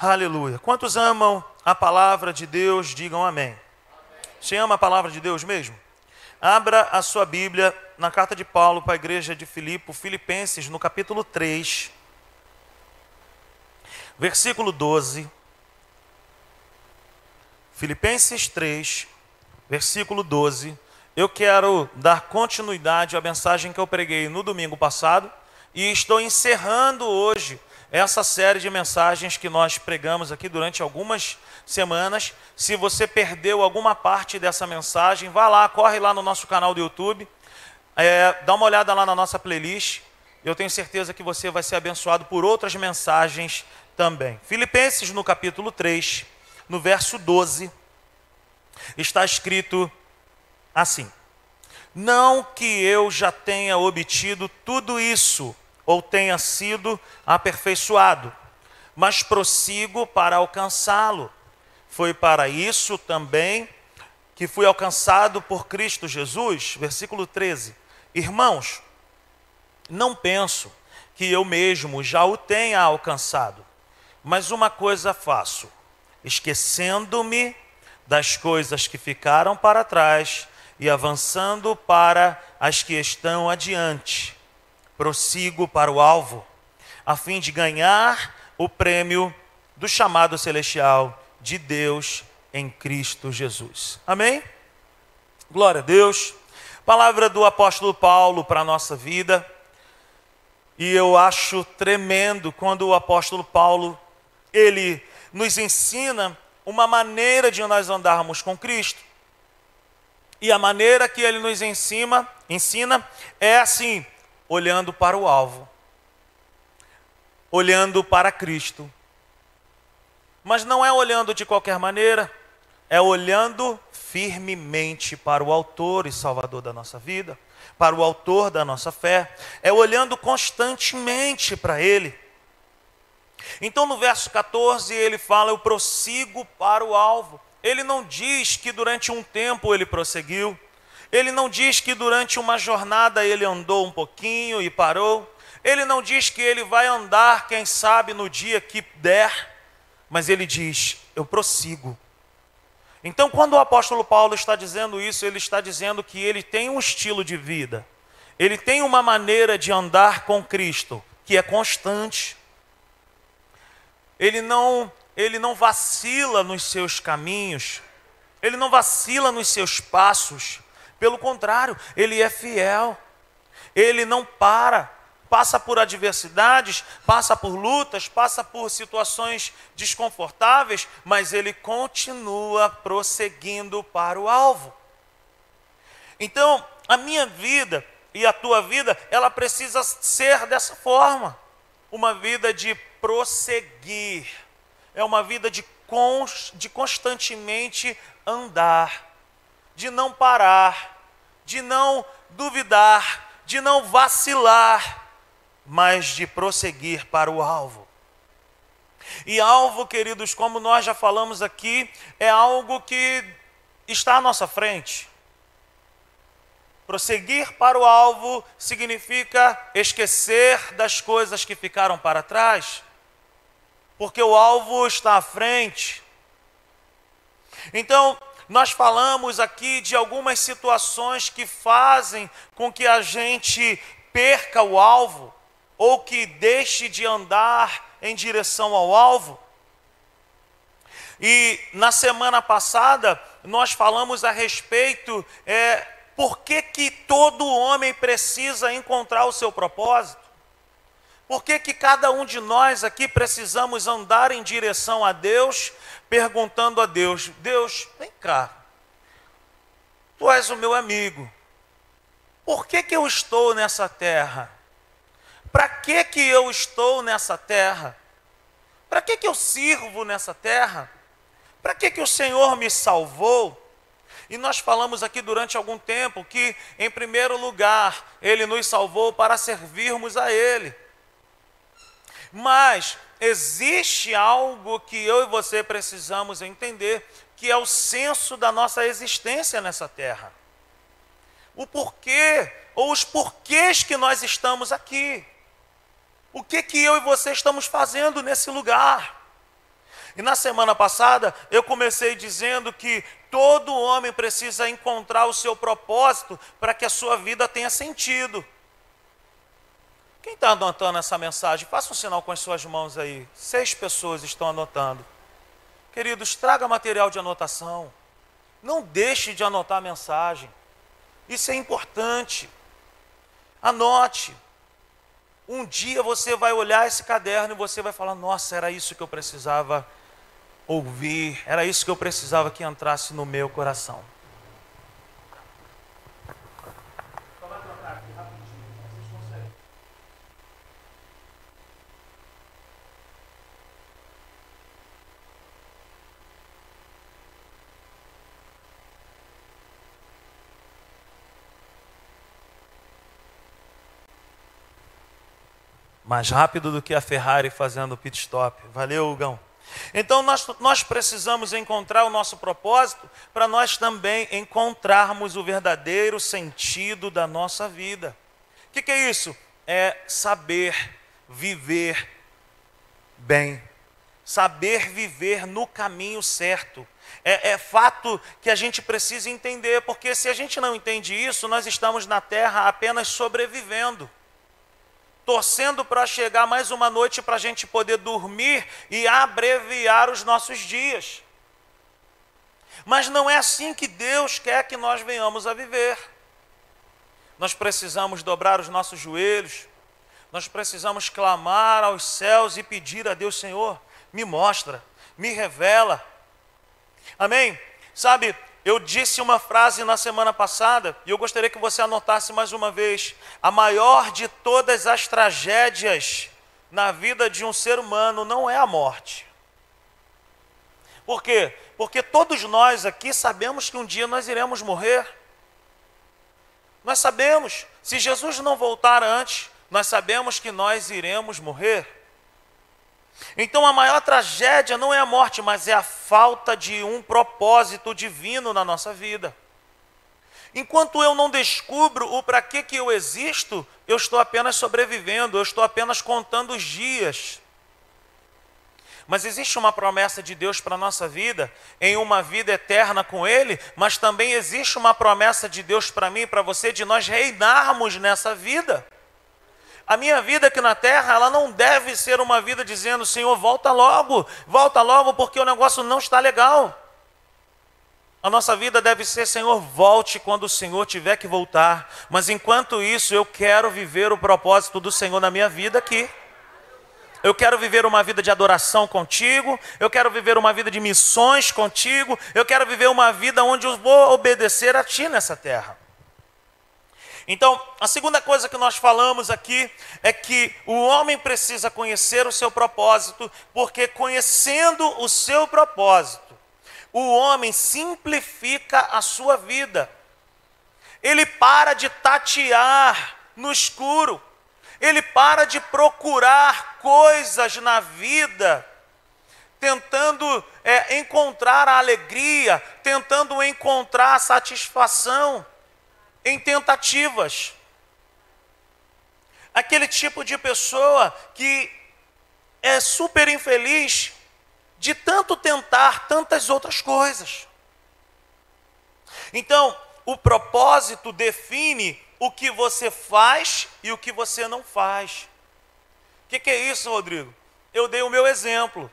Aleluia. Quantos amam a palavra de Deus, digam amém. amém. Você ama a palavra de Deus mesmo? Abra a sua Bíblia na carta de Paulo para a igreja de Filipe, Filipenses, no capítulo 3, versículo 12. Filipenses 3, versículo 12. Eu quero dar continuidade à mensagem que eu preguei no domingo passado e estou encerrando hoje essa série de mensagens que nós pregamos aqui durante algumas semanas. Se você perdeu alguma parte dessa mensagem, vá lá, corre lá no nosso canal do YouTube, é, dá uma olhada lá na nossa playlist. Eu tenho certeza que você vai ser abençoado por outras mensagens também. Filipenses, no capítulo 3, no verso 12, está escrito assim: Não que eu já tenha obtido tudo isso ou tenha sido aperfeiçoado, mas prossigo para alcançá-lo. Foi para isso também que fui alcançado por Cristo Jesus. Versículo 13. Irmãos, não penso que eu mesmo já o tenha alcançado, mas uma coisa faço, esquecendo-me das coisas que ficaram para trás e avançando para as que estão adiante prossigo para o alvo, a fim de ganhar o prêmio do chamado celestial de Deus em Cristo Jesus. Amém? Glória a Deus. Palavra do apóstolo Paulo para a nossa vida. E eu acho tremendo quando o apóstolo Paulo ele nos ensina uma maneira de nós andarmos com Cristo. E a maneira que ele nos ensina, ensina é assim: olhando para o alvo, olhando para Cristo. Mas não é olhando de qualquer maneira, é olhando firmemente para o Autor e Salvador da nossa vida, para o Autor da nossa fé, é olhando constantemente para Ele. Então no verso 14 ele fala: Eu prossigo para o alvo. Ele não diz que durante um tempo ele prosseguiu, ele não diz que durante uma jornada ele andou um pouquinho e parou. Ele não diz que ele vai andar, quem sabe, no dia que der. Mas ele diz: Eu prossigo. Então, quando o apóstolo Paulo está dizendo isso, ele está dizendo que ele tem um estilo de vida, ele tem uma maneira de andar com Cristo que é constante. Ele não, ele não vacila nos seus caminhos, ele não vacila nos seus passos, pelo contrário, ele é fiel. Ele não para, passa por adversidades, passa por lutas, passa por situações desconfortáveis, mas ele continua prosseguindo para o alvo. Então, a minha vida e a tua vida, ela precisa ser dessa forma. Uma vida de prosseguir. É uma vida de, const, de constantemente andar de não parar, de não duvidar, de não vacilar, mas de prosseguir para o alvo. E alvo, queridos, como nós já falamos aqui, é algo que está à nossa frente. Prosseguir para o alvo significa esquecer das coisas que ficaram para trás, porque o alvo está à frente. Então, nós falamos aqui de algumas situações que fazem com que a gente perca o alvo ou que deixe de andar em direção ao alvo. E na semana passada nós falamos a respeito é, por que, que todo homem precisa encontrar o seu propósito. Por que, que cada um de nós aqui precisamos andar em direção a Deus perguntando a Deus: Deus, vem cá, tu és o meu amigo, por que, que eu estou nessa terra? Para que, que eu estou nessa terra? Para que, que eu sirvo nessa terra? Para que, que o Senhor me salvou? E nós falamos aqui durante algum tempo que, em primeiro lugar, Ele nos salvou para servirmos a Ele. Mas existe algo que eu e você precisamos entender, que é o senso da nossa existência nessa terra. O porquê, ou os porquês que nós estamos aqui. O que que eu e você estamos fazendo nesse lugar? E na semana passada eu comecei dizendo que todo homem precisa encontrar o seu propósito para que a sua vida tenha sentido. Quem está anotando essa mensagem? Faça um sinal com as suas mãos aí. Seis pessoas estão anotando. Queridos, traga material de anotação. Não deixe de anotar a mensagem. Isso é importante. Anote. Um dia você vai olhar esse caderno e você vai falar: Nossa, era isso que eu precisava ouvir, era isso que eu precisava que entrasse no meu coração. Mais rápido do que a Ferrari fazendo pit stop. Valeu, Hugão. Então nós, nós precisamos encontrar o nosso propósito para nós também encontrarmos o verdadeiro sentido da nossa vida. O que, que é isso? É saber viver bem, saber viver no caminho certo. É, é, fato que a gente precisa entender, porque se a gente não entende isso, nós estamos na terra apenas sobrevivendo torcendo para chegar mais uma noite para a gente poder dormir e abreviar os nossos dias. Mas não é assim que Deus quer que nós venhamos a viver. Nós precisamos dobrar os nossos joelhos, nós precisamos clamar aos céus e pedir a Deus, Senhor, me mostra, me revela. Amém? Sabe, eu disse uma frase na semana passada e eu gostaria que você anotasse mais uma vez. A maior de todas as tragédias na vida de um ser humano não é a morte. Por quê? Porque todos nós aqui sabemos que um dia nós iremos morrer. Nós sabemos, se Jesus não voltar antes, nós sabemos que nós iremos morrer. Então a maior tragédia não é a morte, mas é a falta de um propósito divino na nossa vida. Enquanto eu não descubro o para que, que eu existo, eu estou apenas sobrevivendo, eu estou apenas contando os dias. Mas existe uma promessa de Deus para a nossa vida, em uma vida eterna com Ele, mas também existe uma promessa de Deus para mim e para você de nós reinarmos nessa vida. A minha vida aqui na terra, ela não deve ser uma vida dizendo, Senhor, volta logo, volta logo, porque o negócio não está legal. A nossa vida deve ser, Senhor, volte quando o Senhor tiver que voltar. Mas enquanto isso, eu quero viver o propósito do Senhor na minha vida aqui. Eu quero viver uma vida de adoração contigo, eu quero viver uma vida de missões contigo, eu quero viver uma vida onde eu vou obedecer a Ti nessa terra. Então, a segunda coisa que nós falamos aqui é que o homem precisa conhecer o seu propósito, porque conhecendo o seu propósito, o homem simplifica a sua vida. Ele para de tatear no escuro, ele para de procurar coisas na vida, tentando é, encontrar a alegria, tentando encontrar a satisfação em tentativas. Aquele tipo de pessoa que é super infeliz de tanto tentar tantas outras coisas. Então, o propósito define o que você faz e o que você não faz. O que, que, é isso, Rodrigo? Eu dei o meu exemplo,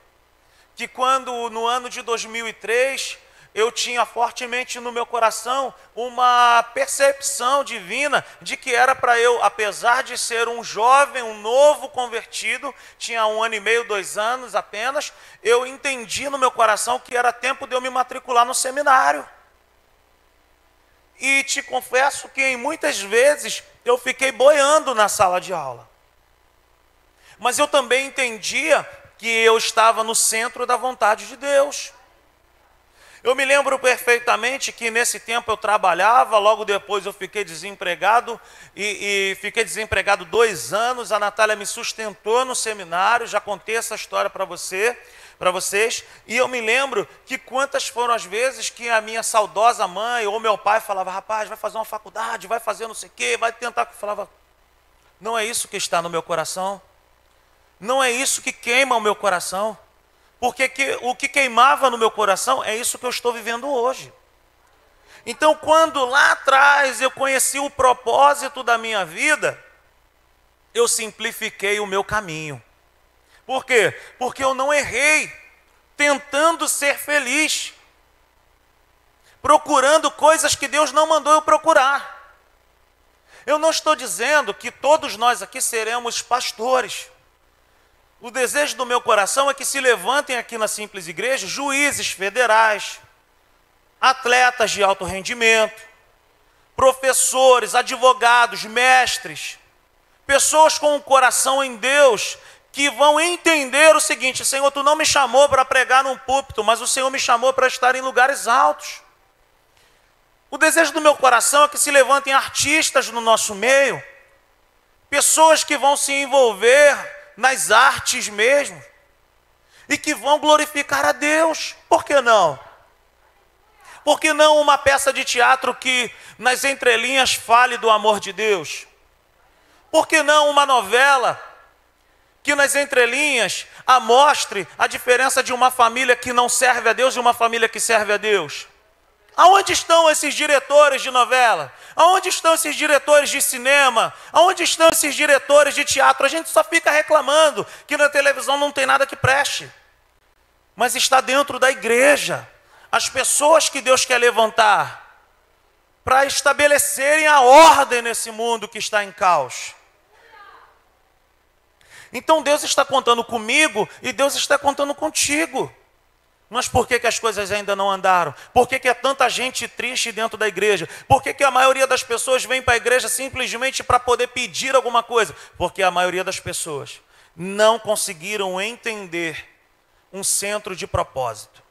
que quando no ano de 2003 eu tinha fortemente no meu coração uma percepção divina de que era para eu, apesar de ser um jovem, um novo convertido, tinha um ano e meio, dois anos apenas, eu entendi no meu coração que era tempo de eu me matricular no seminário. E te confesso que em muitas vezes eu fiquei boiando na sala de aula. Mas eu também entendia que eu estava no centro da vontade de Deus. Eu me lembro perfeitamente que nesse tempo eu trabalhava, logo depois eu fiquei desempregado e, e fiquei desempregado dois anos. A Natália me sustentou no seminário, já contei essa história para você, para vocês. E eu me lembro que quantas foram as vezes que a minha saudosa mãe ou meu pai falava, rapaz, vai fazer uma faculdade, vai fazer não sei o quê, vai tentar. Eu falava, não é isso que está no meu coração. Não é isso que queima o meu coração. Porque que, o que queimava no meu coração é isso que eu estou vivendo hoje. Então, quando lá atrás eu conheci o propósito da minha vida, eu simplifiquei o meu caminho. Por quê? Porque eu não errei tentando ser feliz, procurando coisas que Deus não mandou eu procurar. Eu não estou dizendo que todos nós aqui seremos pastores. O desejo do meu coração é que se levantem aqui na simples igreja juízes federais, atletas de alto rendimento, professores, advogados, mestres, pessoas com o um coração em Deus que vão entender o seguinte: Senhor, tu não me chamou para pregar num púlpito, mas o Senhor me chamou para estar em lugares altos. O desejo do meu coração é que se levantem artistas no nosso meio, pessoas que vão se envolver nas artes mesmo e que vão glorificar a Deus. Por que não? Por que não uma peça de teatro que nas entrelinhas fale do amor de Deus? Por que não uma novela que nas entrelinhas amostre a diferença de uma família que não serve a Deus e uma família que serve a Deus? Aonde estão esses diretores de novela? Aonde estão esses diretores de cinema? Aonde estão esses diretores de teatro? A gente só fica reclamando que na televisão não tem nada que preste. Mas está dentro da igreja. As pessoas que Deus quer levantar para estabelecerem a ordem nesse mundo que está em caos. Então Deus está contando comigo e Deus está contando contigo. Mas por que, que as coisas ainda não andaram? Por que, que é tanta gente triste dentro da igreja? Por que, que a maioria das pessoas vem para a igreja simplesmente para poder pedir alguma coisa? Porque a maioria das pessoas não conseguiram entender um centro de propósito.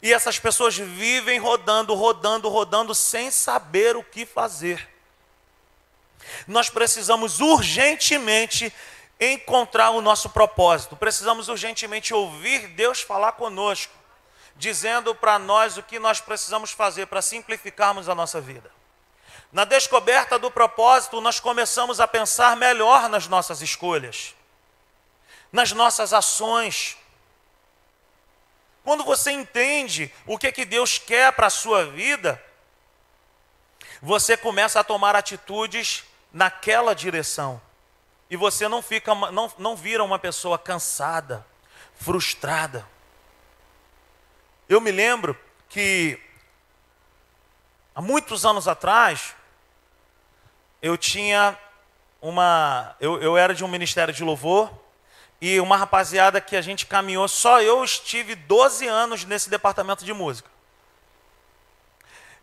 E essas pessoas vivem rodando, rodando, rodando, sem saber o que fazer. Nós precisamos urgentemente encontrar o nosso propósito. Precisamos urgentemente ouvir Deus falar conosco, dizendo para nós o que nós precisamos fazer para simplificarmos a nossa vida. Na descoberta do propósito, nós começamos a pensar melhor nas nossas escolhas, nas nossas ações. Quando você entende o que, que Deus quer para a sua vida, você começa a tomar atitudes naquela direção e você não fica não, não vira uma pessoa cansada, frustrada. Eu me lembro que há muitos anos atrás eu tinha uma eu, eu era de um ministério de louvor e uma rapaziada que a gente caminhou, só eu estive 12 anos nesse departamento de música.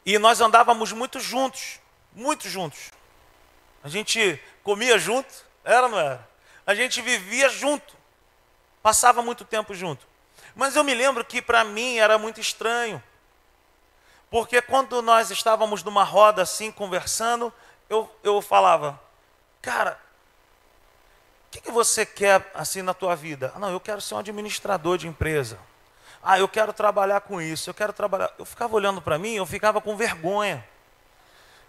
E nós andávamos muito juntos, muito juntos. A gente comia junto, era não era? A gente vivia junto, passava muito tempo junto. Mas eu me lembro que para mim era muito estranho, porque quando nós estávamos numa roda assim, conversando, eu, eu falava, cara, o que, que você quer assim na tua vida? Ah, não, eu quero ser um administrador de empresa. Ah, eu quero trabalhar com isso, eu quero trabalhar. Eu ficava olhando para mim, eu ficava com vergonha.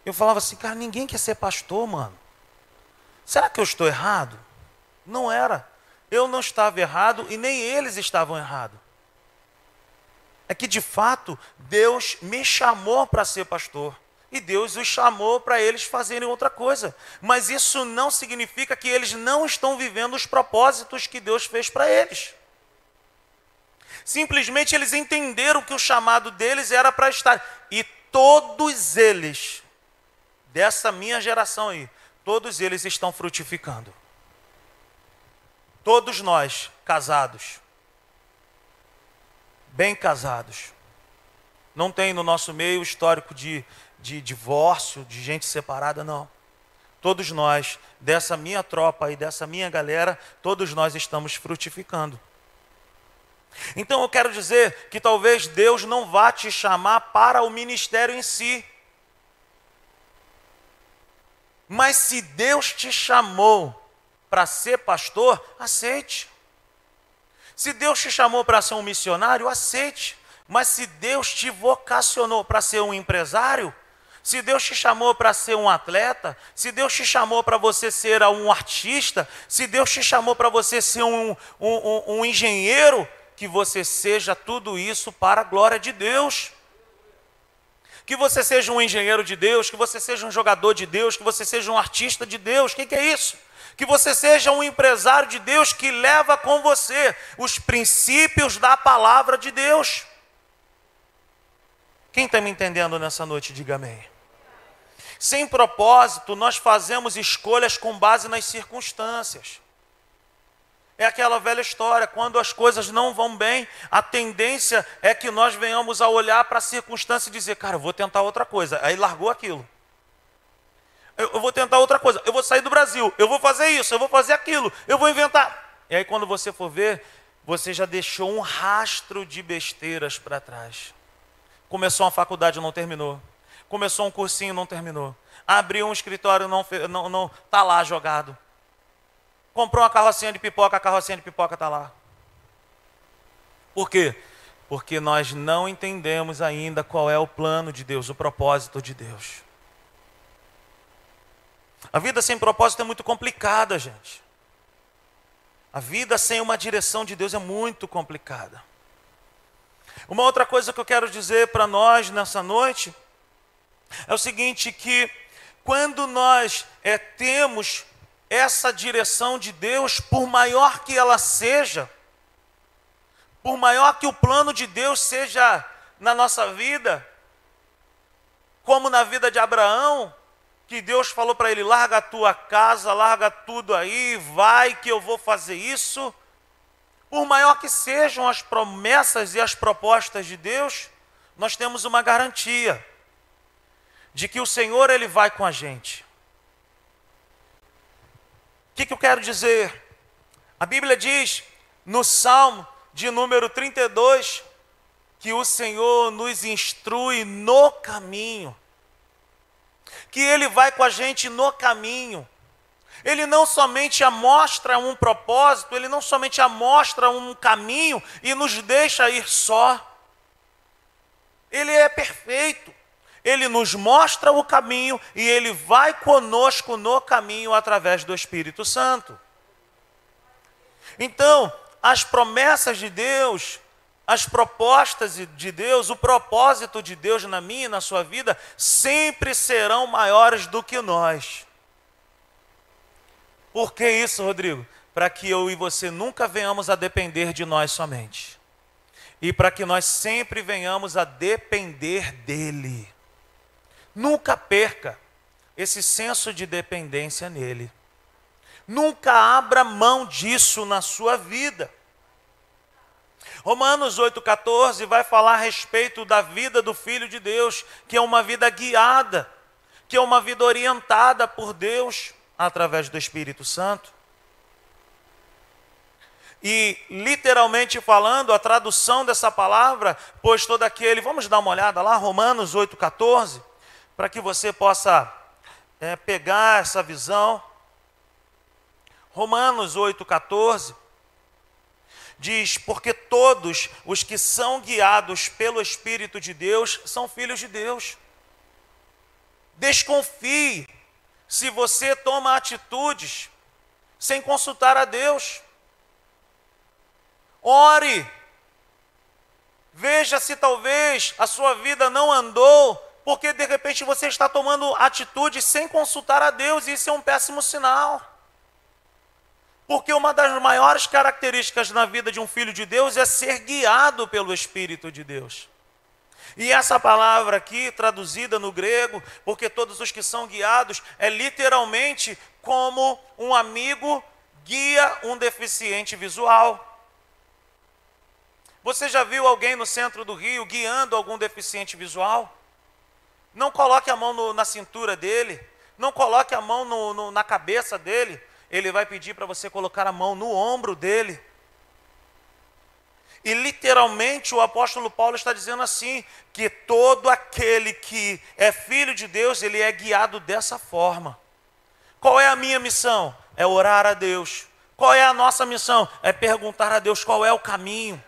Eu falava assim, cara, ninguém quer ser pastor, mano. Será que eu estou errado? Não era. Eu não estava errado e nem eles estavam errados. É que de fato Deus me chamou para ser pastor. E Deus os chamou para eles fazerem outra coisa. Mas isso não significa que eles não estão vivendo os propósitos que Deus fez para eles. Simplesmente eles entenderam que o chamado deles era para estar. E todos eles, dessa minha geração aí, todos eles estão frutificando. Todos nós, casados, bem casados. Não tem no nosso meio histórico de, de divórcio, de gente separada, não. Todos nós, dessa minha tropa e dessa minha galera, todos nós estamos frutificando. Então eu quero dizer que talvez Deus não vá te chamar para o ministério em si, mas se Deus te chamou para ser pastor, aceite. Se Deus te chamou para ser um missionário, aceite. Mas se Deus te vocacionou para ser um empresário, se Deus te chamou para ser um atleta, se Deus te chamou para você ser um artista, se Deus te chamou para você ser um, um, um, um engenheiro, que você seja tudo isso para a glória de Deus. Que você seja um engenheiro de Deus, que você seja um jogador de Deus, que você seja um artista de Deus. O que, que é isso? Que você seja um empresário de Deus que leva com você os princípios da palavra de Deus. Quem está me entendendo nessa noite, diga amém. Sem propósito, nós fazemos escolhas com base nas circunstâncias. É aquela velha história, quando as coisas não vão bem, a tendência é que nós venhamos a olhar para a circunstância e dizer, cara, eu vou tentar outra coisa. Aí largou aquilo. Eu, eu vou tentar outra coisa. Eu vou sair do Brasil. Eu vou fazer isso. Eu vou fazer aquilo. Eu vou inventar. E aí, quando você for ver, você já deixou um rastro de besteiras para trás. Começou uma faculdade, não terminou começou um cursinho, não terminou. Abriu um escritório, não não não tá lá jogado. Comprou uma carrocinha de pipoca, a carrocinha de pipoca está lá. Por quê? Porque nós não entendemos ainda qual é o plano de Deus, o propósito de Deus. A vida sem propósito é muito complicada, gente. A vida sem uma direção de Deus é muito complicada. Uma outra coisa que eu quero dizer para nós nessa noite é o seguinte: que quando nós é, temos essa direção de Deus, por maior que ela seja, por maior que o plano de Deus seja na nossa vida, como na vida de Abraão, que Deus falou para ele: larga a tua casa, larga tudo aí, vai que eu vou fazer isso. Por maior que sejam as promessas e as propostas de Deus, nós temos uma garantia de que o Senhor ele vai com a gente. Que, que eu quero dizer? A Bíblia diz no Salmo de número 32 que o Senhor nos instrui no caminho, que Ele vai com a gente no caminho. Ele não somente amostra um propósito, ele não somente amostra um caminho e nos deixa ir só. Ele é perfeito. Ele nos mostra o caminho e ele vai conosco no caminho através do Espírito Santo. Então, as promessas de Deus, as propostas de Deus, o propósito de Deus na minha e na sua vida sempre serão maiores do que nós. Por que isso, Rodrigo? Para que eu e você nunca venhamos a depender de nós somente. E para que nós sempre venhamos a depender dEle. Nunca perca esse senso de dependência nele. Nunca abra mão disso na sua vida. Romanos 8,14 vai falar a respeito da vida do Filho de Deus, que é uma vida guiada, que é uma vida orientada por Deus através do Espírito Santo. E, literalmente falando, a tradução dessa palavra, pois todo aquele, vamos dar uma olhada lá, Romanos 8,14 para que você possa é, pegar essa visão. Romanos 8,14 diz: Porque todos os que são guiados pelo Espírito de Deus são filhos de Deus. Desconfie se você toma atitudes sem consultar a Deus. Ore. Veja se talvez a sua vida não andou porque de repente você está tomando atitude sem consultar a Deus, e isso é um péssimo sinal. Porque uma das maiores características na vida de um filho de Deus é ser guiado pelo Espírito de Deus. E essa palavra aqui, traduzida no grego, porque todos os que são guiados, é literalmente como um amigo guia um deficiente visual. Você já viu alguém no centro do Rio guiando algum deficiente visual? Não coloque a mão no, na cintura dele. Não coloque a mão no, no, na cabeça dele. Ele vai pedir para você colocar a mão no ombro dele. E literalmente o apóstolo Paulo está dizendo assim: que todo aquele que é filho de Deus, ele é guiado dessa forma. Qual é a minha missão? É orar a Deus. Qual é a nossa missão? É perguntar a Deus qual é o caminho.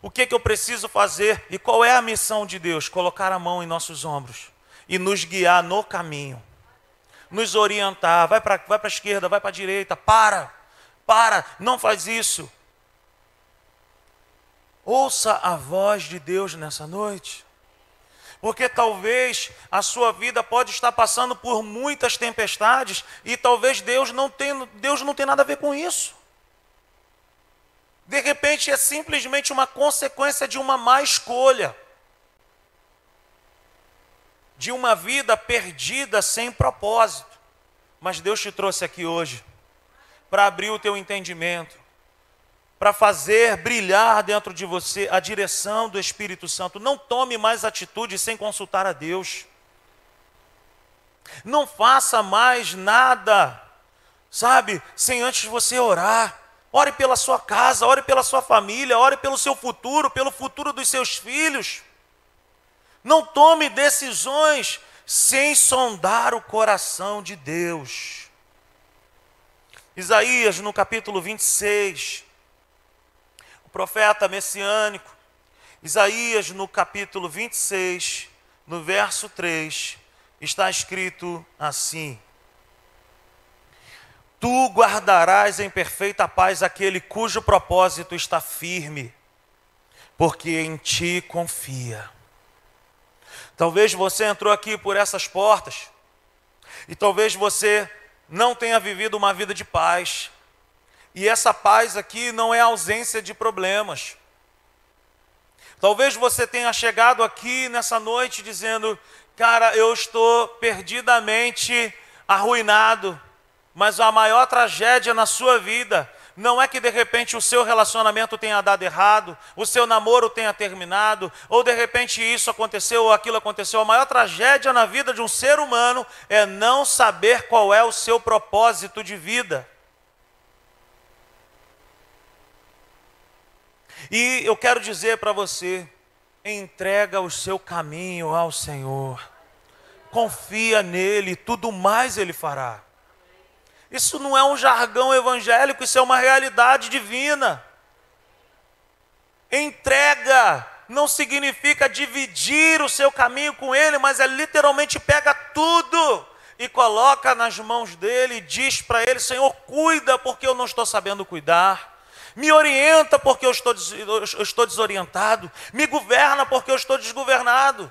O que, que eu preciso fazer e qual é a missão de Deus? Colocar a mão em nossos ombros e nos guiar no caminho, nos orientar. Vai para vai a esquerda, vai para a direita, para, para, não faz isso. Ouça a voz de Deus nessa noite. Porque talvez a sua vida pode estar passando por muitas tempestades e talvez Deus não tenha, Deus não tenha nada a ver com isso. De repente é simplesmente uma consequência de uma má escolha. De uma vida perdida sem propósito. Mas Deus te trouxe aqui hoje para abrir o teu entendimento, para fazer brilhar dentro de você a direção do Espírito Santo. Não tome mais atitude sem consultar a Deus. Não faça mais nada, sabe, sem antes você orar. Ore pela sua casa, ore pela sua família, ore pelo seu futuro, pelo futuro dos seus filhos. Não tome decisões sem sondar o coração de Deus. Isaías, no capítulo 26, o profeta messiânico, Isaías, no capítulo 26, no verso 3, está escrito assim: Tu guardarás em perfeita paz aquele cujo propósito está firme, porque em ti confia. Talvez você entrou aqui por essas portas, e talvez você não tenha vivido uma vida de paz. E essa paz aqui não é ausência de problemas. Talvez você tenha chegado aqui nessa noite dizendo: Cara, eu estou perdidamente arruinado, mas a maior tragédia na sua vida não é que de repente o seu relacionamento tenha dado errado, o seu namoro tenha terminado, ou de repente isso aconteceu ou aquilo aconteceu. A maior tragédia na vida de um ser humano é não saber qual é o seu propósito de vida. E eu quero dizer para você: entrega o seu caminho ao Senhor, confia nele, tudo mais ele fará. Isso não é um jargão evangélico, isso é uma realidade divina. Entrega não significa dividir o seu caminho com Ele, mas é literalmente pega tudo e coloca nas mãos dele e diz para ele: Senhor, cuida porque eu não estou sabendo cuidar. Me orienta porque eu estou, eu estou desorientado. Me governa porque eu estou desgovernado.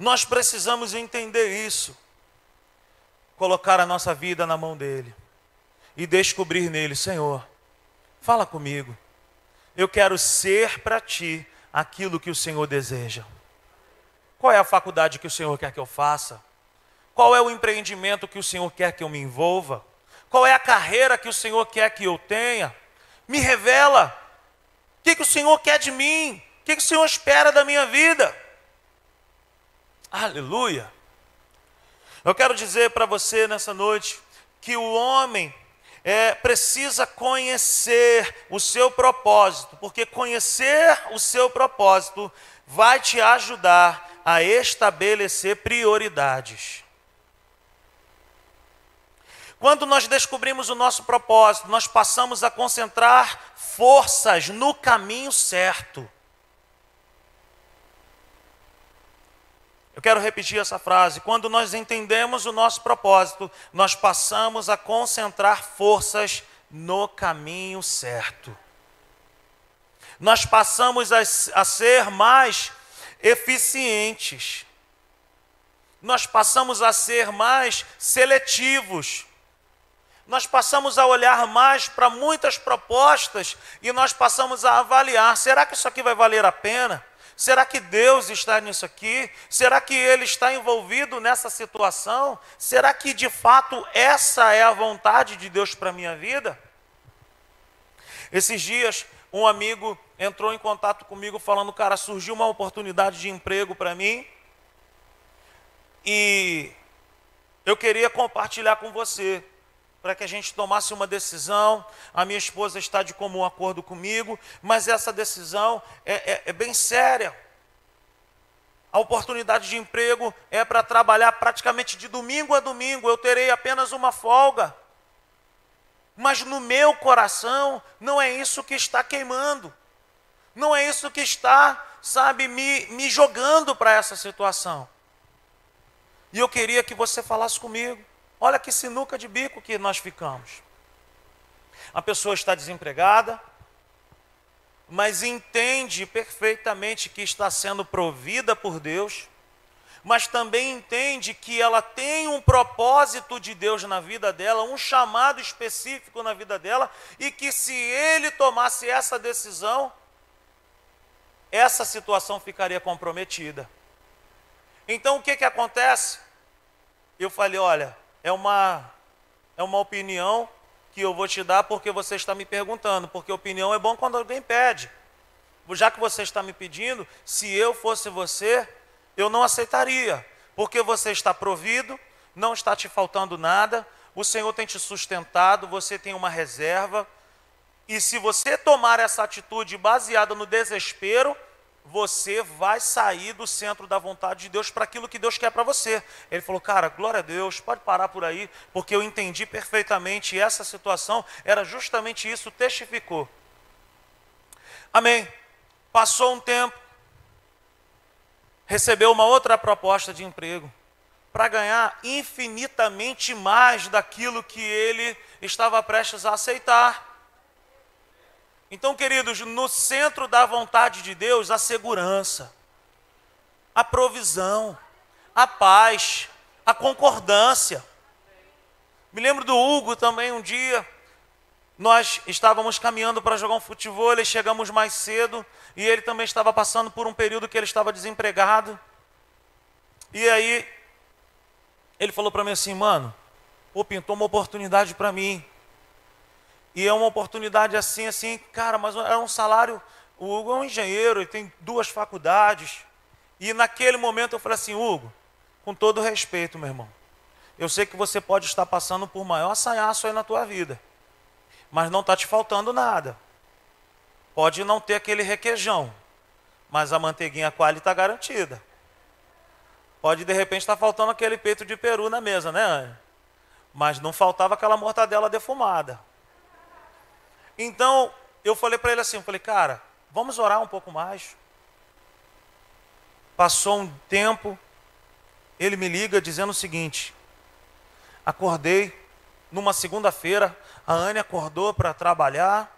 Nós precisamos entender isso colocar a nossa vida na mão dele e descobrir nele: Senhor, fala comigo. Eu quero ser para ti aquilo que o Senhor deseja. Qual é a faculdade que o Senhor quer que eu faça? Qual é o empreendimento que o Senhor quer que eu me envolva? Qual é a carreira que o Senhor quer que eu tenha? Me revela. O que, que o Senhor quer de mim? O que, que o Senhor espera da minha vida? Aleluia. Eu quero dizer para você nessa noite que o homem é, precisa conhecer o seu propósito, porque conhecer o seu propósito vai te ajudar a estabelecer prioridades. Quando nós descobrimos o nosso propósito, nós passamos a concentrar forças no caminho certo. Eu quero repetir essa frase. Quando nós entendemos o nosso propósito, nós passamos a concentrar forças no caminho certo. Nós passamos a, a ser mais eficientes. Nós passamos a ser mais seletivos. Nós passamos a olhar mais para muitas propostas e nós passamos a avaliar: será que isso aqui vai valer a pena? Será que Deus está nisso aqui? Será que Ele está envolvido nessa situação? Será que de fato essa é a vontade de Deus para a minha vida? Esses dias, um amigo entrou em contato comigo falando: Cara, surgiu uma oportunidade de emprego para mim e eu queria compartilhar com você para que a gente tomasse uma decisão. A minha esposa está de comum acordo comigo, mas essa decisão é, é, é bem séria. A oportunidade de emprego é para trabalhar praticamente de domingo a domingo, eu terei apenas uma folga. Mas no meu coração não é isso que está queimando, não é isso que está, sabe, me, me jogando para essa situação. E eu queria que você falasse comigo. Olha que sinuca de bico que nós ficamos. a pessoa está desempregada, mas entende perfeitamente que está sendo provida por Deus, mas também entende que ela tem um propósito de Deus na vida dela, um chamado específico na vida dela, e que se ele tomasse essa decisão, essa situação ficaria comprometida. Então o que, que acontece? Eu falei: olha, é uma, é uma opinião que eu vou te dar porque você está me perguntando, porque opinião é bom quando alguém pede. Já que você está me pedindo, se eu fosse você, eu não aceitaria, porque você está provido, não está te faltando nada, o Senhor tem te sustentado, você tem uma reserva, e se você tomar essa atitude baseada no desespero, você vai sair do centro da vontade de Deus para aquilo que Deus quer para você. Ele falou, cara, glória a Deus, pode parar por aí, porque eu entendi perfeitamente essa situação, era justamente isso, testificou. Amém. Passou um tempo, recebeu uma outra proposta de emprego para ganhar infinitamente mais daquilo que ele estava prestes a aceitar. Então, queridos, no centro da vontade de Deus, a segurança, a provisão, a paz, a concordância. Me lembro do Hugo também um dia. Nós estávamos caminhando para jogar um futebol, chegamos mais cedo e ele também estava passando por um período que ele estava desempregado. E aí ele falou para mim assim, mano, pô, pintou uma oportunidade para mim. E é uma oportunidade assim, assim, cara, mas é um salário. O Hugo é um engenheiro, ele tem duas faculdades. E naquele momento eu falei assim, Hugo, com todo respeito, meu irmão, eu sei que você pode estar passando por maior assanhaço aí na tua vida, mas não está te faltando nada. Pode não ter aquele requeijão, mas a manteiguinha quali está garantida. Pode de repente estar tá faltando aquele peito de peru na mesa, né? Mas não faltava aquela mortadela defumada. Então, eu falei para ele assim, eu falei, cara, vamos orar um pouco mais. Passou um tempo, ele me liga dizendo o seguinte: acordei numa segunda-feira, a Anne acordou para trabalhar,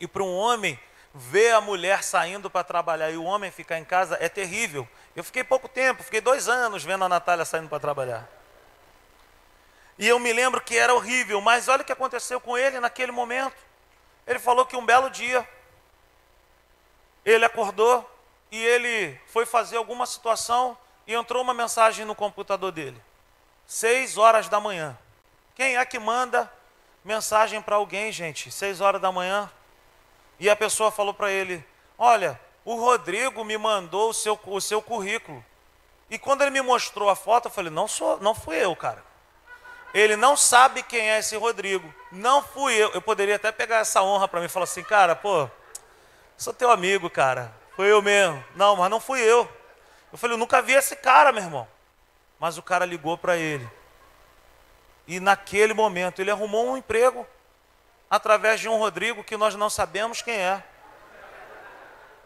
e para um homem ver a mulher saindo para trabalhar e o homem ficar em casa é terrível. Eu fiquei pouco tempo, fiquei dois anos vendo a Natália saindo para trabalhar. E eu me lembro que era horrível, mas olha o que aconteceu com ele naquele momento. Ele falou que um belo dia ele acordou e ele foi fazer alguma situação e entrou uma mensagem no computador dele. Seis horas da manhã. Quem é que manda mensagem para alguém, gente? Seis horas da manhã. E a pessoa falou para ele: Olha, o Rodrigo me mandou o seu, o seu currículo. E quando ele me mostrou a foto, eu falei: Não, sou, não fui eu, cara. Ele não sabe quem é esse Rodrigo. Não fui eu. Eu poderia até pegar essa honra para mim e falar assim: Cara, pô, sou teu amigo, cara. Foi eu mesmo. Não, mas não fui eu. Eu falei: Eu nunca vi esse cara, meu irmão. Mas o cara ligou para ele. E naquele momento ele arrumou um emprego através de um Rodrigo que nós não sabemos quem é.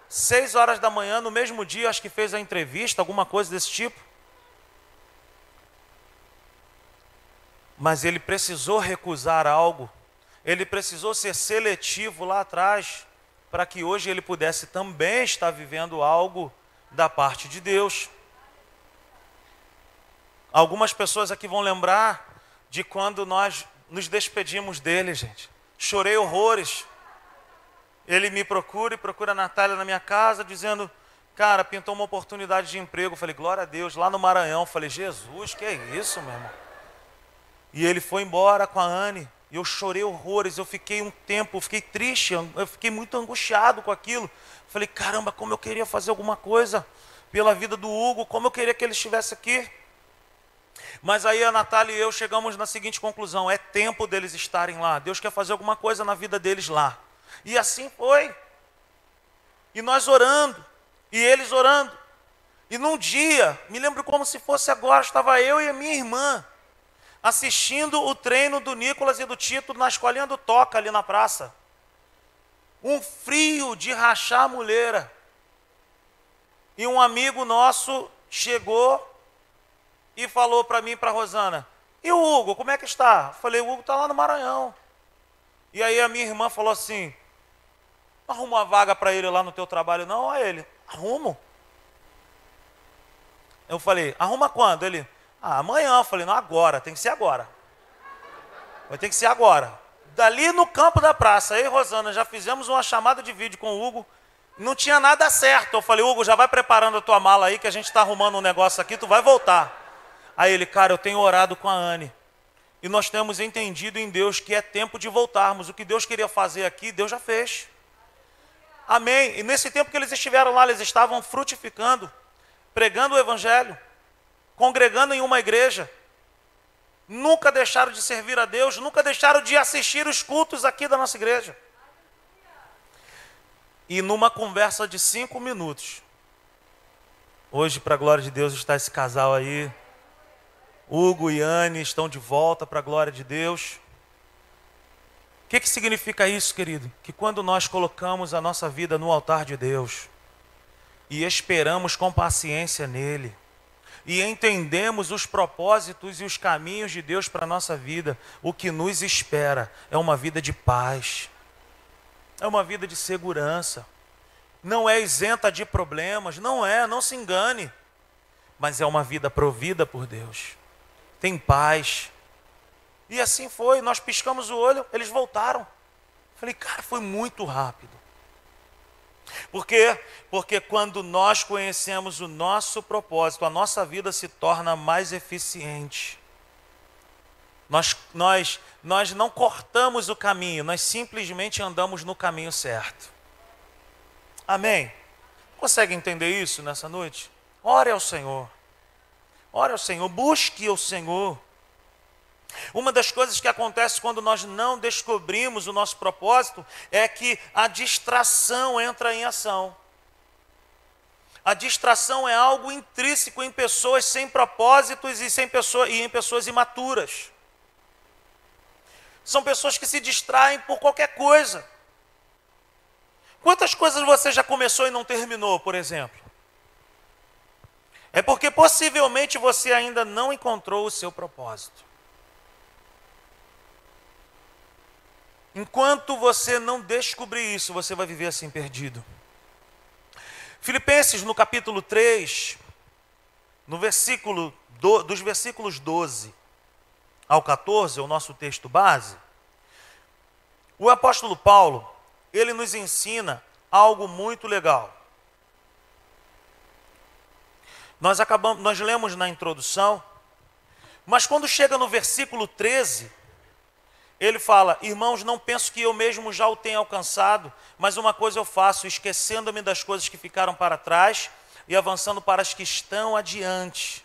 Seis horas da manhã, no mesmo dia, acho que fez a entrevista, alguma coisa desse tipo. Mas ele precisou recusar algo, ele precisou ser seletivo lá atrás, para que hoje ele pudesse também estar vivendo algo da parte de Deus. Algumas pessoas aqui vão lembrar de quando nós nos despedimos dele, gente chorei horrores. Ele me procura e procura a Natália na minha casa, dizendo: Cara, pintou uma oportunidade de emprego. Eu falei: Glória a Deus, lá no Maranhão. Eu falei: Jesus, que é isso, meu irmão? E ele foi embora com a Anne. E eu chorei horrores. Eu fiquei um tempo, eu fiquei triste, eu fiquei muito angustiado com aquilo. Falei: Caramba, como eu queria fazer alguma coisa pela vida do Hugo, como eu queria que ele estivesse aqui. Mas aí a Natália e eu chegamos na seguinte conclusão: é tempo deles estarem lá. Deus quer fazer alguma coisa na vida deles lá. E assim foi. E nós orando, e eles orando. E num dia, me lembro como se fosse agora, estava eu e a minha irmã assistindo o treino do Nicolas e do Tito na escolinha do Toca ali na praça. Um frio de rachar a mulher. E um amigo nosso chegou e falou para mim para Rosana: E o Hugo, como é que está? Falei: O Hugo está lá no Maranhão. E aí a minha irmã falou assim: arruma uma vaga para ele lá no teu trabalho. Não, a ele, arrumo. Eu falei, arruma quando? Ele, ah, amanhã. Eu falei, não, agora, tem que ser agora. Vai ter que ser agora. Dali no campo da praça, aí, Rosana, já fizemos uma chamada de vídeo com o Hugo. Não tinha nada certo. Eu falei, Hugo, já vai preparando a tua mala aí, que a gente está arrumando um negócio aqui, tu vai voltar. Aí ele, cara, eu tenho orado com a Anne. E nós temos entendido em Deus que é tempo de voltarmos. O que Deus queria fazer aqui, Deus já fez. Amém. E nesse tempo que eles estiveram lá, eles estavam frutificando, pregando o Evangelho, congregando em uma igreja. Nunca deixaram de servir a Deus, nunca deixaram de assistir os cultos aqui da nossa igreja. E numa conversa de cinco minutos, hoje, para a glória de Deus, está esse casal aí. Hugo e Anne estão de volta para a glória de Deus que, que significa isso, querido? Que quando nós colocamos a nossa vida no altar de Deus e esperamos com paciência nele, e entendemos os propósitos e os caminhos de Deus para a nossa vida, o que nos espera é uma vida de paz, é uma vida de segurança, não é isenta de problemas, não é, não se engane, mas é uma vida provida por Deus, tem paz, e assim foi, nós piscamos o olho, eles voltaram. Falei, cara, foi muito rápido. Por quê? Porque quando nós conhecemos o nosso propósito, a nossa vida se torna mais eficiente. Nós, nós, nós não cortamos o caminho, nós simplesmente andamos no caminho certo. Amém? Consegue entender isso nessa noite? Ore ao Senhor. Ore ao Senhor, busque o Senhor. Uma das coisas que acontece quando nós não descobrimos o nosso propósito é que a distração entra em ação. A distração é algo intrínseco em pessoas sem propósitos e, sem pessoa, e em pessoas imaturas. São pessoas que se distraem por qualquer coisa. Quantas coisas você já começou e não terminou, por exemplo? É porque possivelmente você ainda não encontrou o seu propósito. Enquanto você não descobrir isso, você vai viver assim perdido. Filipenses no capítulo 3, no versículo do, dos versículos 12 ao 14, é o nosso texto base. O apóstolo Paulo, ele nos ensina algo muito legal. Nós acabamos, nós lemos na introdução, mas quando chega no versículo 13, ele fala: Irmãos, não penso que eu mesmo já o tenha alcançado, mas uma coisa eu faço, esquecendo-me das coisas que ficaram para trás e avançando para as que estão adiante.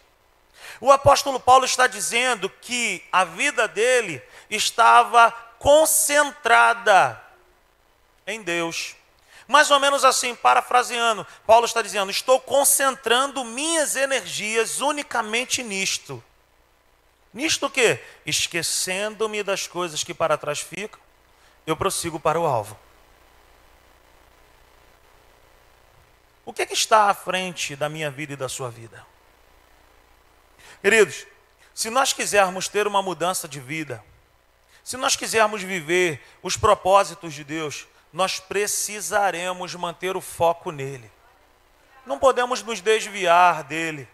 O apóstolo Paulo está dizendo que a vida dele estava concentrada em Deus. Mais ou menos assim, parafraseando, Paulo está dizendo: Estou concentrando minhas energias unicamente nisto. Nisto o quê? Esquecendo-me das coisas que para trás ficam, eu prossigo para o alvo. O que, é que está à frente da minha vida e da sua vida? Queridos, se nós quisermos ter uma mudança de vida, se nós quisermos viver os propósitos de Deus, nós precisaremos manter o foco nele. Não podemos nos desviar dele.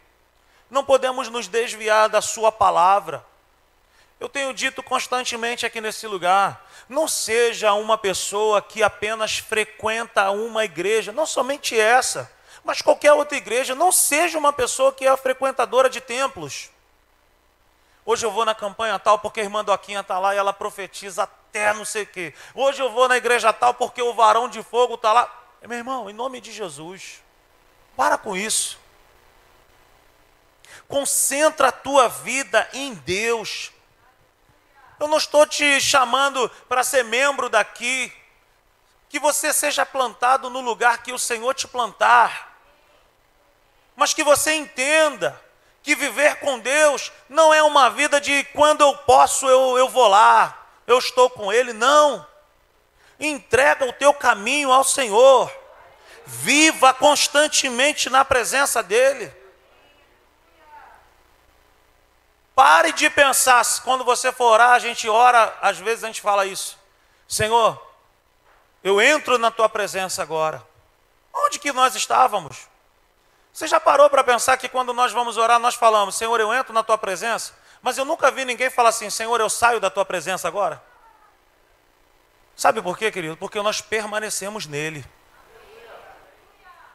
Não podemos nos desviar da Sua palavra. Eu tenho dito constantemente aqui nesse lugar: não seja uma pessoa que apenas frequenta uma igreja, não somente essa, mas qualquer outra igreja. Não seja uma pessoa que é frequentadora de templos. Hoje eu vou na campanha tal porque a irmã Doquinha está lá e ela profetiza até não sei o quê. Hoje eu vou na igreja tal porque o varão de fogo está lá. Meu irmão, em nome de Jesus, para com isso. Concentra a tua vida em Deus. Eu não estou te chamando para ser membro daqui. Que você seja plantado no lugar que o Senhor te plantar. Mas que você entenda que viver com Deus não é uma vida de quando eu posso, eu, eu vou lá, eu estou com Ele. Não. Entrega o teu caminho ao Senhor. Viva constantemente na presença dEle. Pare de pensar, quando você for orar, a gente ora, às vezes a gente fala isso. Senhor, eu entro na tua presença agora. Onde que nós estávamos? Você já parou para pensar que quando nós vamos orar, nós falamos, Senhor, eu entro na tua presença, mas eu nunca vi ninguém falar assim, Senhor, eu saio da tua presença agora? Sabe por quê, querido? Porque nós permanecemos nele.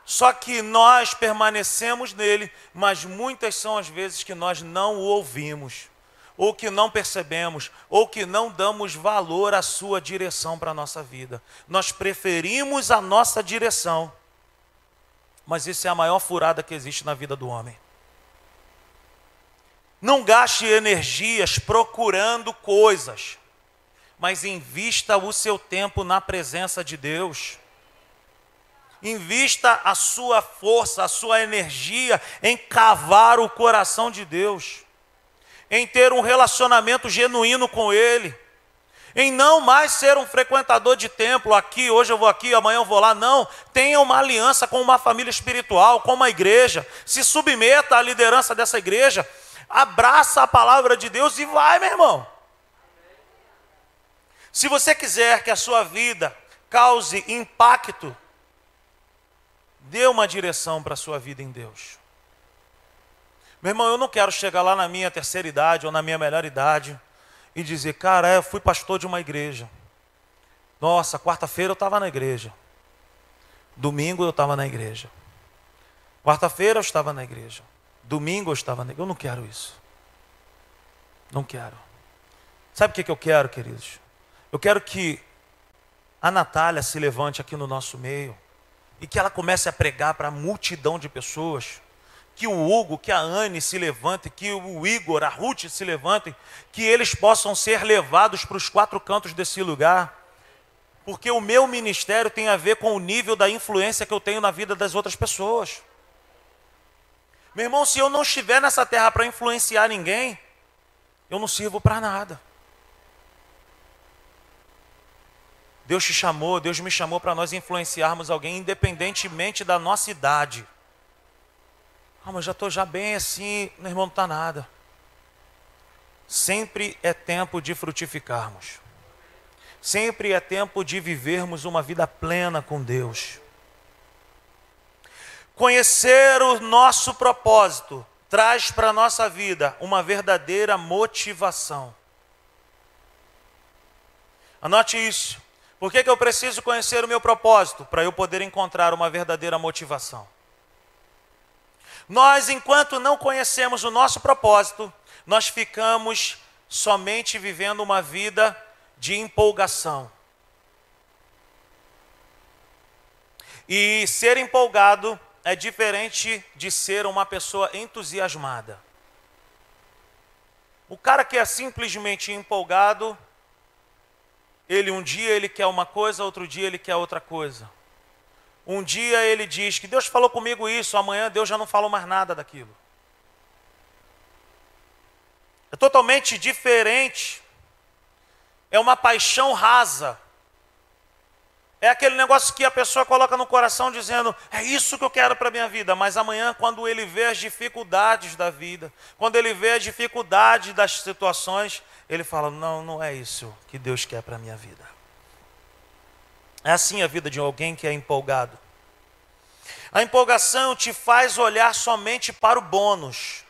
Só que nós permanecemos nele, mas muitas são as vezes que nós não o ouvimos, ou que não percebemos, ou que não damos valor à sua direção para a nossa vida. Nós preferimos a nossa direção, mas isso é a maior furada que existe na vida do homem. Não gaste energias procurando coisas, mas invista o seu tempo na presença de Deus. Invista a sua força, a sua energia em cavar o coração de Deus, em ter um relacionamento genuíno com Ele, em não mais ser um frequentador de templo, aqui, hoje eu vou aqui, amanhã eu vou lá. Não, tenha uma aliança com uma família espiritual, com uma igreja, se submeta à liderança dessa igreja, abraça a palavra de Deus e vai, meu irmão. Se você quiser que a sua vida cause impacto Dê uma direção para a sua vida em Deus. Meu irmão, eu não quero chegar lá na minha terceira idade ou na minha melhor idade e dizer, cara, eu fui pastor de uma igreja. Nossa, quarta-feira eu estava na igreja. Domingo eu estava na igreja. Quarta-feira eu estava na igreja. Domingo eu estava na igreja. Eu não quero isso. Não quero. Sabe o que, que eu quero, queridos? Eu quero que a Natália se levante aqui no nosso meio e que ela comece a pregar para a multidão de pessoas. Que o Hugo, que a Anne se levante, que o Igor, a Ruth se levantem, que eles possam ser levados para os quatro cantos desse lugar. Porque o meu ministério tem a ver com o nível da influência que eu tenho na vida das outras pessoas. Meu irmão, se eu não estiver nessa terra para influenciar ninguém, eu não sirvo para nada. Deus te chamou, Deus me chamou para nós influenciarmos alguém independentemente da nossa idade. Ah, mas já estou já bem assim, meu irmão, não está nada. Sempre é tempo de frutificarmos. Sempre é tempo de vivermos uma vida plena com Deus. Conhecer o nosso propósito traz para a nossa vida uma verdadeira motivação. Anote isso. Por que, que eu preciso conhecer o meu propósito? Para eu poder encontrar uma verdadeira motivação. Nós, enquanto não conhecemos o nosso propósito, nós ficamos somente vivendo uma vida de empolgação. E ser empolgado é diferente de ser uma pessoa entusiasmada. O cara que é simplesmente empolgado, ele um dia ele quer uma coisa, outro dia ele quer outra coisa. Um dia ele diz que Deus falou comigo isso, amanhã Deus já não falou mais nada daquilo. É totalmente diferente. É uma paixão rasa. É aquele negócio que a pessoa coloca no coração dizendo: é isso que eu quero para a minha vida. Mas amanhã, quando ele vê as dificuldades da vida, quando ele vê as dificuldades das situações, ele fala: Não, não é isso que Deus quer para a minha vida. É assim a vida de alguém que é empolgado. A empolgação te faz olhar somente para o bônus.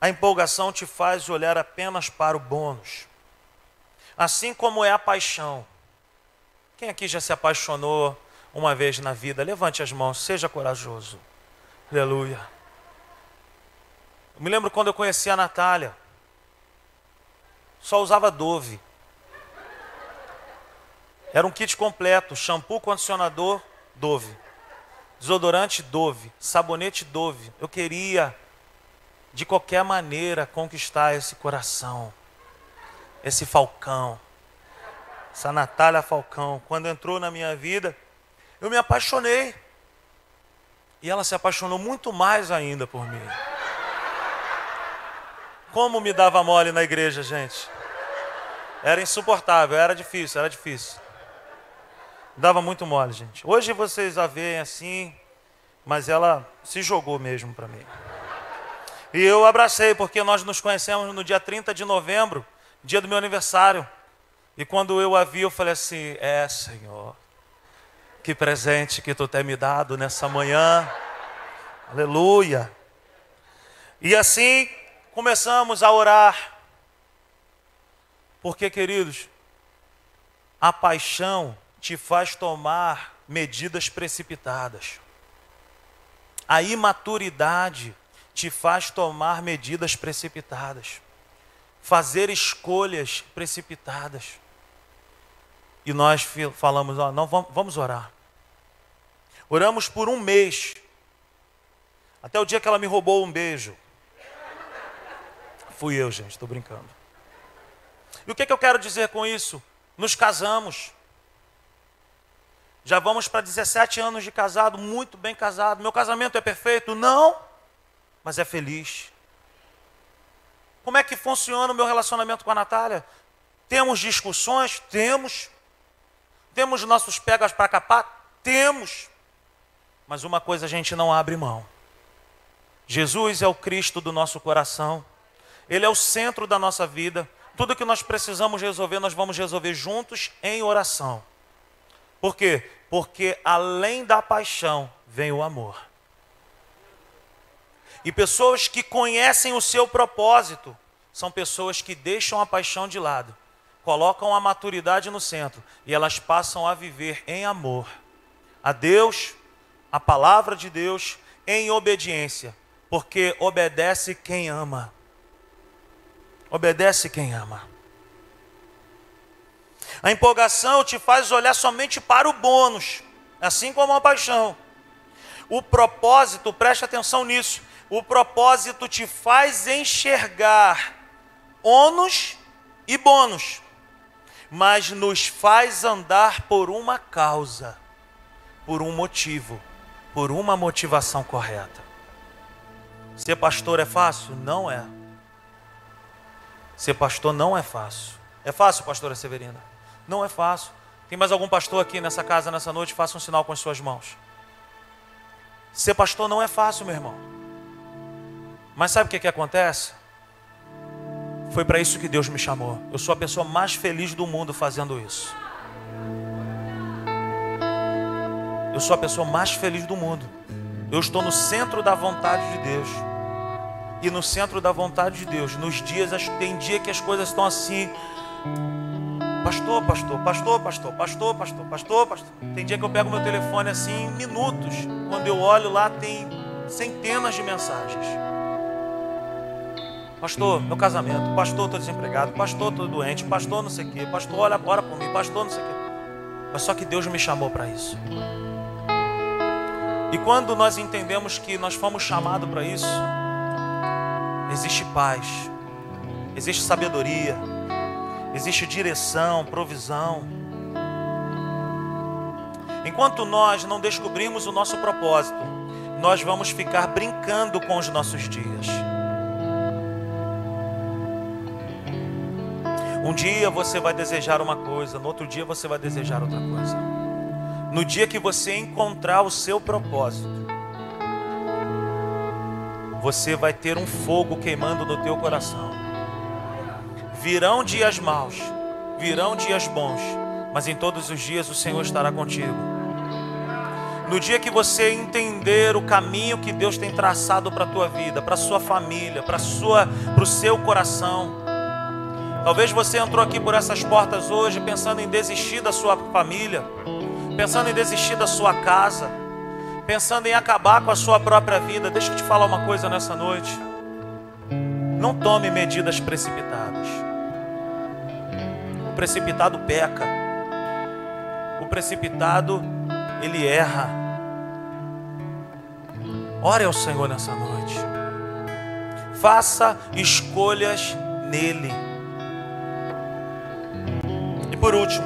A empolgação te faz olhar apenas para o bônus. Assim como é a paixão. Quem aqui já se apaixonou uma vez na vida? Levante as mãos, seja corajoso. Aleluia. Eu me lembro quando eu conheci a Natália. Só usava Dove. Era um kit completo: shampoo, condicionador, Dove. Desodorante, Dove. Sabonete, Dove. Eu queria, de qualquer maneira, conquistar esse coração. Esse falcão. Essa Natália Falcão. Quando entrou na minha vida, eu me apaixonei. E ela se apaixonou muito mais ainda por mim. Como me dava mole na igreja, gente. Era insuportável, era difícil, era difícil. Dava muito mole, gente. Hoje vocês a veem assim, mas ela se jogou mesmo para mim. E eu abracei, porque nós nos conhecemos no dia 30 de novembro dia do meu aniversário. E quando eu a vi, eu falei assim: É, Senhor, que presente que tu tem me dado nessa manhã. Aleluia. E assim começamos a orar. Porque, queridos, a paixão te faz tomar medidas precipitadas. A imaturidade te faz tomar medidas precipitadas, fazer escolhas precipitadas. E nós falamos, ó, não vamos orar. Oramos por um mês, até o dia que ela me roubou um beijo. Fui eu, gente, estou brincando. E o que, que eu quero dizer com isso? Nos casamos. Já vamos para 17 anos de casado, muito bem casado. Meu casamento é perfeito? Não, mas é feliz. Como é que funciona o meu relacionamento com a Natália? Temos discussões? Temos. Temos nossos pegas para capar? Temos. Mas uma coisa a gente não abre mão. Jesus é o Cristo do nosso coração. Ele é o centro da nossa vida. Tudo que nós precisamos resolver, nós vamos resolver juntos em oração. Por quê? Porque além da paixão vem o amor. E pessoas que conhecem o seu propósito são pessoas que deixam a paixão de lado colocam a maturidade no centro e elas passam a viver em amor a Deus, a palavra de Deus, em obediência, porque obedece quem ama. Obedece quem ama. A empolgação te faz olhar somente para o bônus, assim como a paixão. O propósito, preste atenção nisso, o propósito te faz enxergar ônus e bônus mas nos faz andar por uma causa, por um motivo, por uma motivação correta. Ser pastor é fácil? Não é. Ser pastor não é fácil. É fácil, pastora Severina? Não é fácil. Tem mais algum pastor aqui nessa casa nessa noite? Faça um sinal com as suas mãos. Ser pastor não é fácil, meu irmão. Mas sabe o que, que acontece? Foi para isso que Deus me chamou. Eu sou a pessoa mais feliz do mundo fazendo isso. Eu sou a pessoa mais feliz do mundo. Eu estou no centro da vontade de Deus. E no centro da vontade de Deus, nos dias, tem dia que as coisas estão assim. Pastor, pastor, pastor, pastor, pastor, pastor, pastor, pastor. Tem dia que eu pego meu telefone assim minutos. Quando eu olho lá, tem centenas de mensagens. Pastor, meu casamento. Pastor, estou desempregado. Pastor, estou doente. Pastor, não sei o quê. Pastor, olha agora por mim. Pastor, não sei o quê. Mas só que Deus me chamou para isso. E quando nós entendemos que nós fomos chamados para isso, existe paz, existe sabedoria, existe direção, provisão. Enquanto nós não descobrirmos o nosso propósito, nós vamos ficar brincando com os nossos dias. Um dia você vai desejar uma coisa, no outro dia você vai desejar outra coisa. No dia que você encontrar o seu propósito, você vai ter um fogo queimando no teu coração. Virão dias maus, virão dias bons, mas em todos os dias o Senhor estará contigo. No dia que você entender o caminho que Deus tem traçado para a tua vida, para a sua família, para o seu coração, Talvez você entrou aqui por essas portas hoje pensando em desistir da sua família, pensando em desistir da sua casa, pensando em acabar com a sua própria vida. Deixa eu te falar uma coisa nessa noite. Não tome medidas precipitadas. O precipitado peca. O precipitado, ele erra. Ore ao Senhor nessa noite. Faça escolhas nele por último,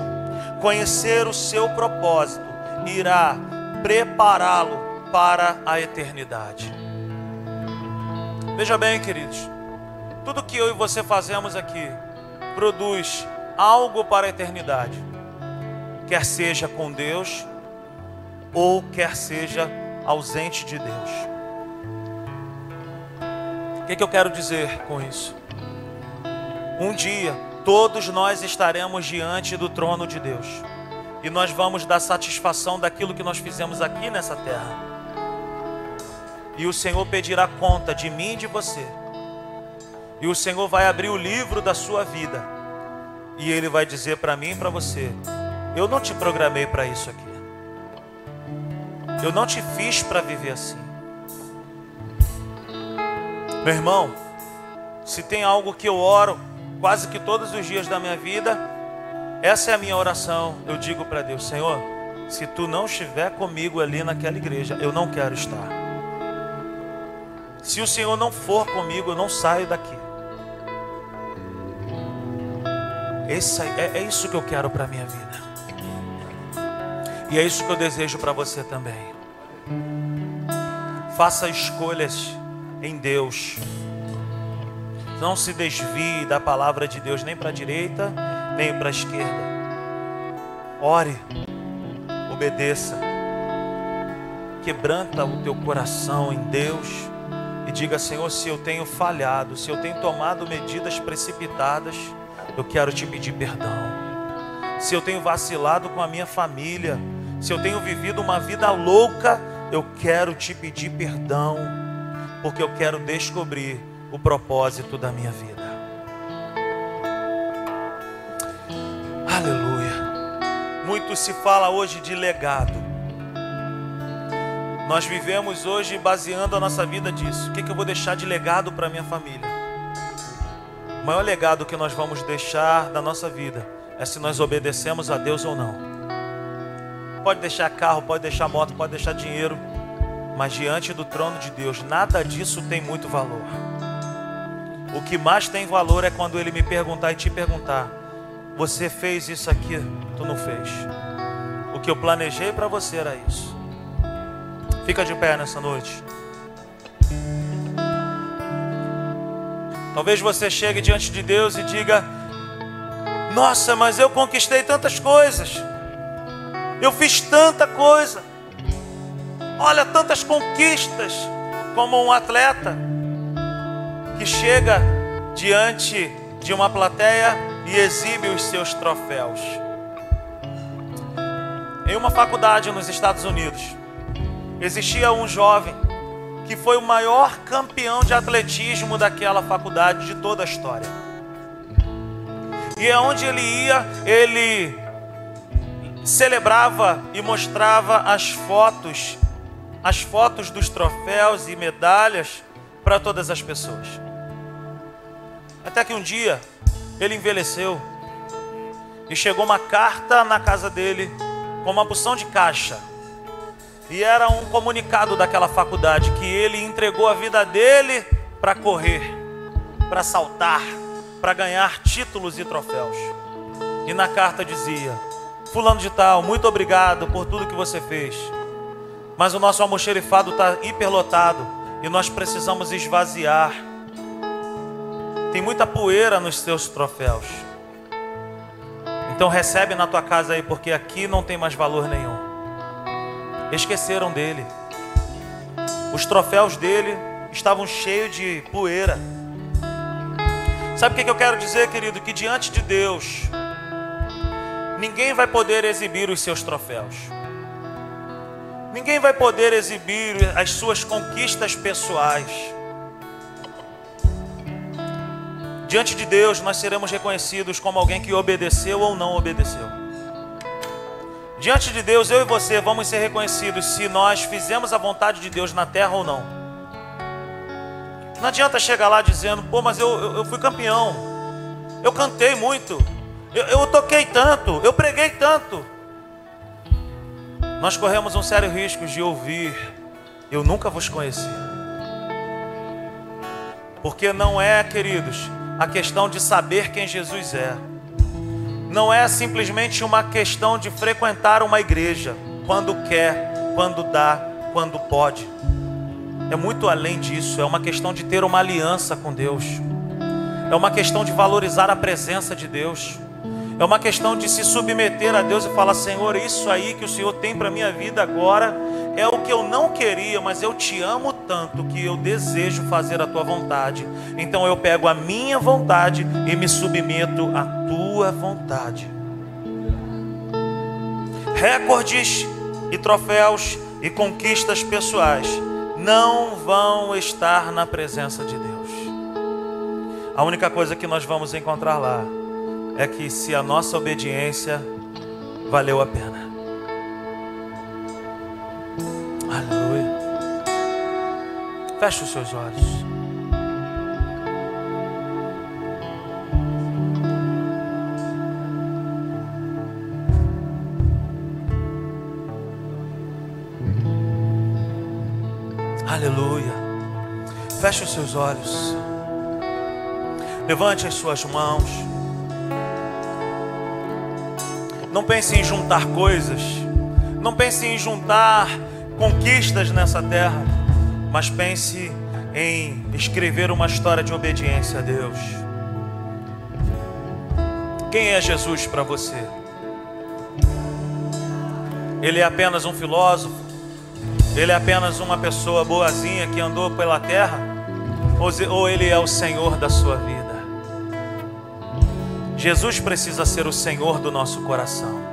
conhecer o seu propósito irá prepará-lo para a eternidade. Veja bem, queridos, tudo que eu e você fazemos aqui produz algo para a eternidade, quer seja com Deus ou quer seja ausente de Deus. O que, que eu quero dizer com isso? Um dia todos nós estaremos diante do trono de Deus. E nós vamos dar satisfação daquilo que nós fizemos aqui nessa terra. E o Senhor pedirá conta de mim e de você. E o Senhor vai abrir o livro da sua vida. E Ele vai dizer para mim e para você: Eu não te programei para isso aqui. Eu não te fiz para viver assim. Meu irmão, se tem algo que eu oro quase que todos os dias da minha vida, essa é a minha oração. Eu digo para Deus: Senhor, se tu não estiver comigo ali naquela igreja, eu não quero estar. Se o Senhor não for comigo, eu não saio daqui. Esse é, é isso que eu quero para a minha vida. E é isso que eu desejo para você também. Faça escolhas em Deus. Não se desvie da palavra de Deus nem para a direita, nem para a esquerda. Ore, obedeça. Quebranta o teu coração em Deus e diga: Senhor, se eu tenho falhado, se eu tenho tomado medidas precipitadas, eu quero te pedir perdão. Se eu tenho vacilado com a minha família, se eu tenho vivido uma vida louca, eu quero te pedir perdão, porque eu quero descobrir o propósito da minha vida. Aleluia. Muito se fala hoje de legado. Nós vivemos hoje baseando a nossa vida disso. O que, que eu vou deixar de legado para minha família? O maior legado que nós vamos deixar da nossa vida é se nós obedecemos a Deus ou não. Pode deixar carro, pode deixar moto, pode deixar dinheiro, mas diante do trono de Deus, nada disso tem muito valor. O que mais tem valor é quando Ele me perguntar e te perguntar: Você fez isso aqui? Tu não fez. O que eu planejei para você era isso. Fica de pé nessa noite. Talvez você chegue diante de Deus e diga: Nossa, mas eu conquistei tantas coisas. Eu fiz tanta coisa. Olha tantas conquistas como um atleta que chega diante de uma plateia e exibe os seus troféus. Em uma faculdade nos Estados Unidos, existia um jovem que foi o maior campeão de atletismo daquela faculdade de toda a história. E é onde ele ia, ele celebrava e mostrava as fotos, as fotos dos troféus e medalhas para todas as pessoas. Até que um dia ele envelheceu e chegou uma carta na casa dele com uma porção de caixa. E era um comunicado daquela faculdade que ele entregou a vida dele para correr, para saltar, para ganhar títulos e troféus. E na carta dizia: Fulano de Tal, muito obrigado por tudo que você fez. Mas o nosso almoxerifado está hiperlotado e nós precisamos esvaziar tem muita poeira nos seus troféus. Então recebe na tua casa aí, porque aqui não tem mais valor nenhum. Esqueceram dele. Os troféus dele estavam cheios de poeira. Sabe o que eu quero dizer, querido? Que diante de Deus, ninguém vai poder exibir os seus troféus. Ninguém vai poder exibir as suas conquistas pessoais. Diante de Deus, nós seremos reconhecidos como alguém que obedeceu ou não obedeceu. Diante de Deus, eu e você vamos ser reconhecidos se nós fizemos a vontade de Deus na terra ou não. Não adianta chegar lá dizendo, pô, mas eu, eu, eu fui campeão, eu cantei muito, eu, eu toquei tanto, eu preguei tanto. Nós corremos um sério risco de ouvir, eu nunca vos conheci. Porque não é, queridos, a questão de saber quem Jesus é. Não é simplesmente uma questão de frequentar uma igreja quando quer, quando dá, quando pode. É muito além disso, é uma questão de ter uma aliança com Deus. É uma questão de valorizar a presença de Deus. É uma questão de se submeter a Deus e falar: Senhor, isso aí que o Senhor tem para minha vida agora é o que eu não queria, mas eu te amo tanto que eu desejo fazer a tua vontade. Então eu pego a minha vontade e me submeto à tua vontade. Recordes e troféus e conquistas pessoais não vão estar na presença de Deus. A única coisa que nós vamos encontrar lá é que se a nossa obediência valeu a pena. Feche os seus olhos. Aleluia. Feche os seus olhos. Levante as suas mãos. Não pense em juntar coisas. Não pense em juntar conquistas nessa terra. Mas pense em escrever uma história de obediência a Deus. Quem é Jesus para você? Ele é apenas um filósofo? Ele é apenas uma pessoa boazinha que andou pela terra? Ou ele é o Senhor da sua vida? Jesus precisa ser o Senhor do nosso coração.